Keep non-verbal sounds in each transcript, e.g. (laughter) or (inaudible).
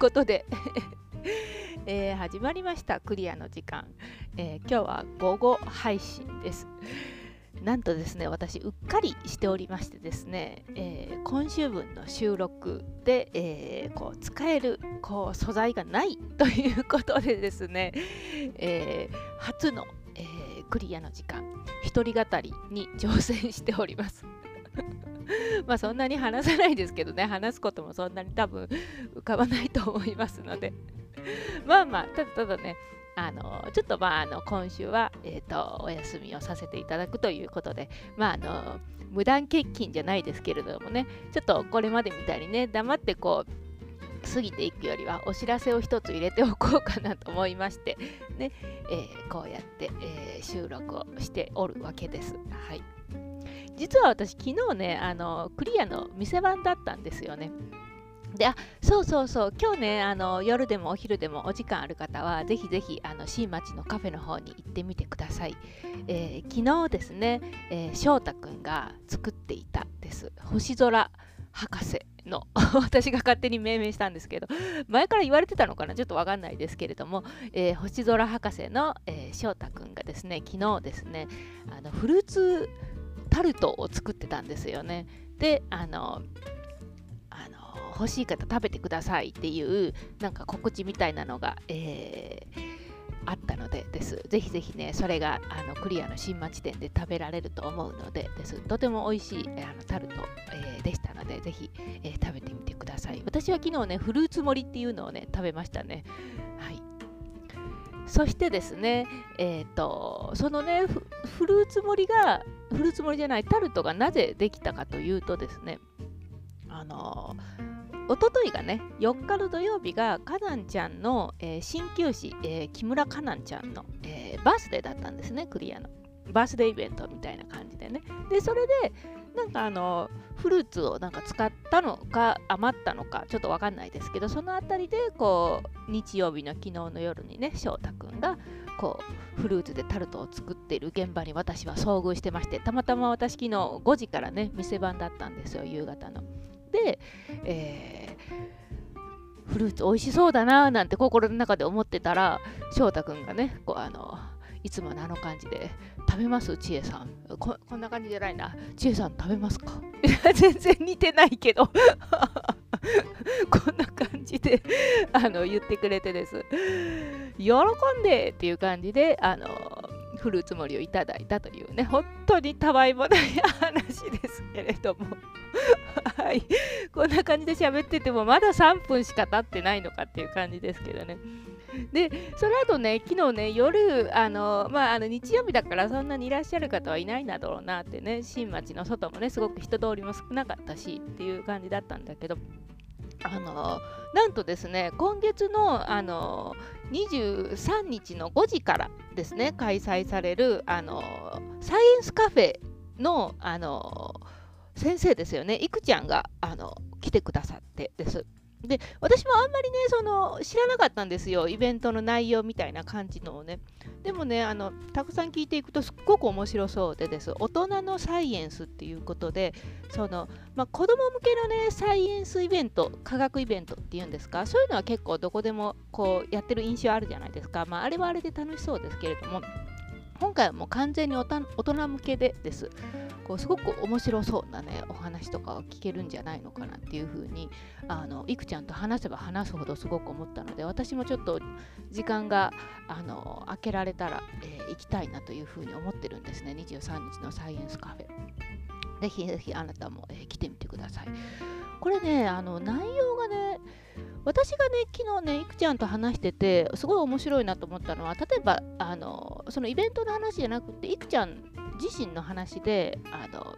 ことで。(laughs) えー、始まりました。クリアの時間、えー、今日は午後配信です。なんとですね私うっかりしておりましてですね、えー、今週分の収録で、えー、こう使えるこう素材がない (laughs) ということでですね、えー、初の、えクリアの時間。一人語りに挑戦しております。(laughs) まあそんなに話さないですけどね。話すこともそんなに多分浮かばないと思いますので。まあまあただただねあのちょっとまああの今週は、えーと、お休みをさせていただくということで。まああの無断欠勤じゃないですけれどもね。ちょっとこれまでみたいにね黙ってこう過ぎていくよりはお知らせを一つ入れておこうかなと思いまして、ねえー、こうやって、えー、収録をしておるわけです。はい、実は私昨日ねあのクリアの店番だったんですよね。であそうそうそう。今日ねあの夜でもお昼でもお時間ある方はぜひぜひあの新町のカフェの方に行ってみてください、えー、昨日ですね、えー、翔太くんが作っていたです。星空博士の (laughs) 私が勝手に命名したんですけど前から言われてたのかな？ちょっとわかんないですけれども、えー、星空博士の、えー、翔太くんがですね昨日ですねあのフルーツタルトを作ってたんですよね。であの欲しい方食べてくださいっていうなんか告知みたいなのが、えー、あったのでです。ぜひぜひね、それがあのクリアの新町店で食べられると思うのでです。とても美味しいあのタルト、えー、でしたので、ぜひ、えー、食べてみてください。私は昨日ね、フルーツ盛りっていうのをね、食べましたね。はい。そしてですね、えっ、ー、と、そのねフ、フルーツ盛りが、フルーツ盛りじゃないタルトがなぜできたかというとですね、あのおとといがね、4日の土曜日が、かなんちゃんの、えー、鍼灸師、えー、木村かなんちゃんの、えー、バースデーだったんですね、クリアの。バースデーイベントみたいな感じでね。で、それで、なんかあの、フルーツをなんか使ったのか、余ったのか、ちょっとわかんないですけど、そのあたりで、こう、日曜日の昨日の夜にね、翔太くんが、こう、フルーツでタルトを作っている現場に私は遭遇してまして、たまたま私昨日5時からね、店番だったんですよ、夕方の。で、えー、フルーツ美味しそうだななんて心の中で思ってたら翔太くんがねこうあのいつものあの感じで食べます千恵さん。こんな感じじゃないな。千恵さん食べますか？(laughs) 全然似てないけど。(laughs) こんな感じであの言ってくれてです。喜んでっていう感じであのフルーツ盛りをいただいたというね本当にたわいもない (laughs) 話ですけれども。はい。こんな感じで喋ってても、まだ3分しか経ってないのかっていう感じですけどね。で、その後ね、昨日ね、夜、あの、まあ、あの日曜日だからそんなにいらっしゃる方はいないんだろうなってね、新町の外もね、すごく人通りも少なかったしっていう感じだったんだけど、あのなんとですね、今月のあの23日の5時からですね、開催されるあのサイエンスカフェのあの先生ですよね、いくちゃんがあの来てくださってです。で、私もあんまりね、その知らなかったんですよ、イベントの内容みたいな感じのをね。でもね、あのたくさん聞いていくとすっごく面白そうでです。大人のサイエンスっていうことで、そのまあ、子供向けのね、サイエンスイベント、科学イベントっていうんですか、そういうのは結構どこでもこうやってる印象あるじゃないですか。まあ、あれはあれで楽しそうですけれども、今回はもう完全に大人向けでです。こうすごく面白そうなねお話とかを聞けるんじゃないのかなっていうふうにあのいくちゃんと話せば話すほどすごく思ったので私もちょっと時間があの開けられたら、えー、行きたいなというふうに思ってるんですね。23日のサイエンスカフェ。ぜひぜひあなたも、えー、来てみてください。これねあの内容私がね昨日ねいくちゃんと話しててすごい面白いなと思ったのは例えばあのそのイベントの話じゃなくていくちゃん自身の話であの、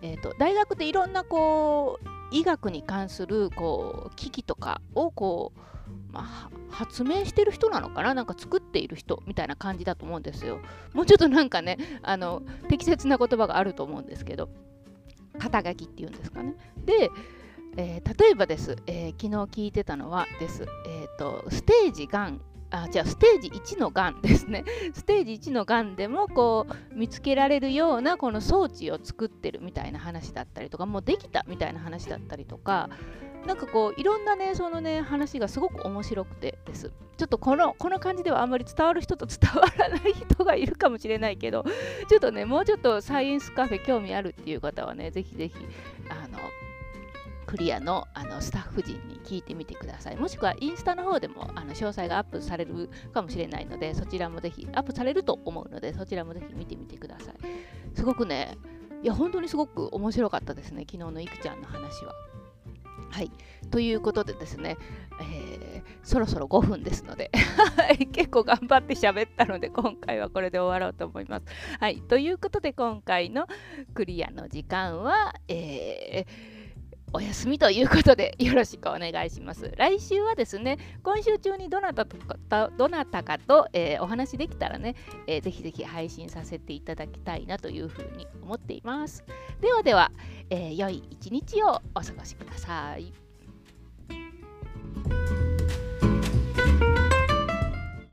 えーと、大学でいろんなこう医学に関するこう機器とかをこう、まあ、発明してる人なのかななんか作っている人みたいな感じだと思うんですよ。もうちょっとなんかねあの適切な言葉があると思うんですけど肩書きっていうんですかね。でえー、例えばです、えー、昨日聞いてたのはです、えーとステージがんあじゃあステージ1のがんですね。ステージ1のがん (laughs) でもこう見つけられるようなこの装置を作ってるみたいな話だったりとかもうできたみたいな話だったりとかなんかこういろんなねそのね話がすごく面白くてです。ちょっとこのこの感じではあんまり伝わる人と伝わらない人がいるかもしれないけどちょっとねもうちょっとサイエンスカフェ興味あるっていう方はねぜひぜひクリアのあのスタッフ陣に聞いてみてください。もしくはインスタの方でもあの詳細がアップされるかもしれないので、そちらもぜひ、アップされると思うので、そちらもぜひ見てみてください。すごくね、いや、本当にすごく面白かったですね、昨日のいくちゃんの話は。はい。ということでですね、えー、そろそろ5分ですので結構頑張って喋ったので、今回はこれで終わろうと思います。はい。ということで、今回のクリアの時間は、えーお休みということでよろしくお願いします。来週はですね、今週中にどなたとかどなたかと、えー、お話できたらね、えー、ぜひぜひ配信させていただきたいなというふうに思っています。ではでは、えー、良い一日をお過ごしください。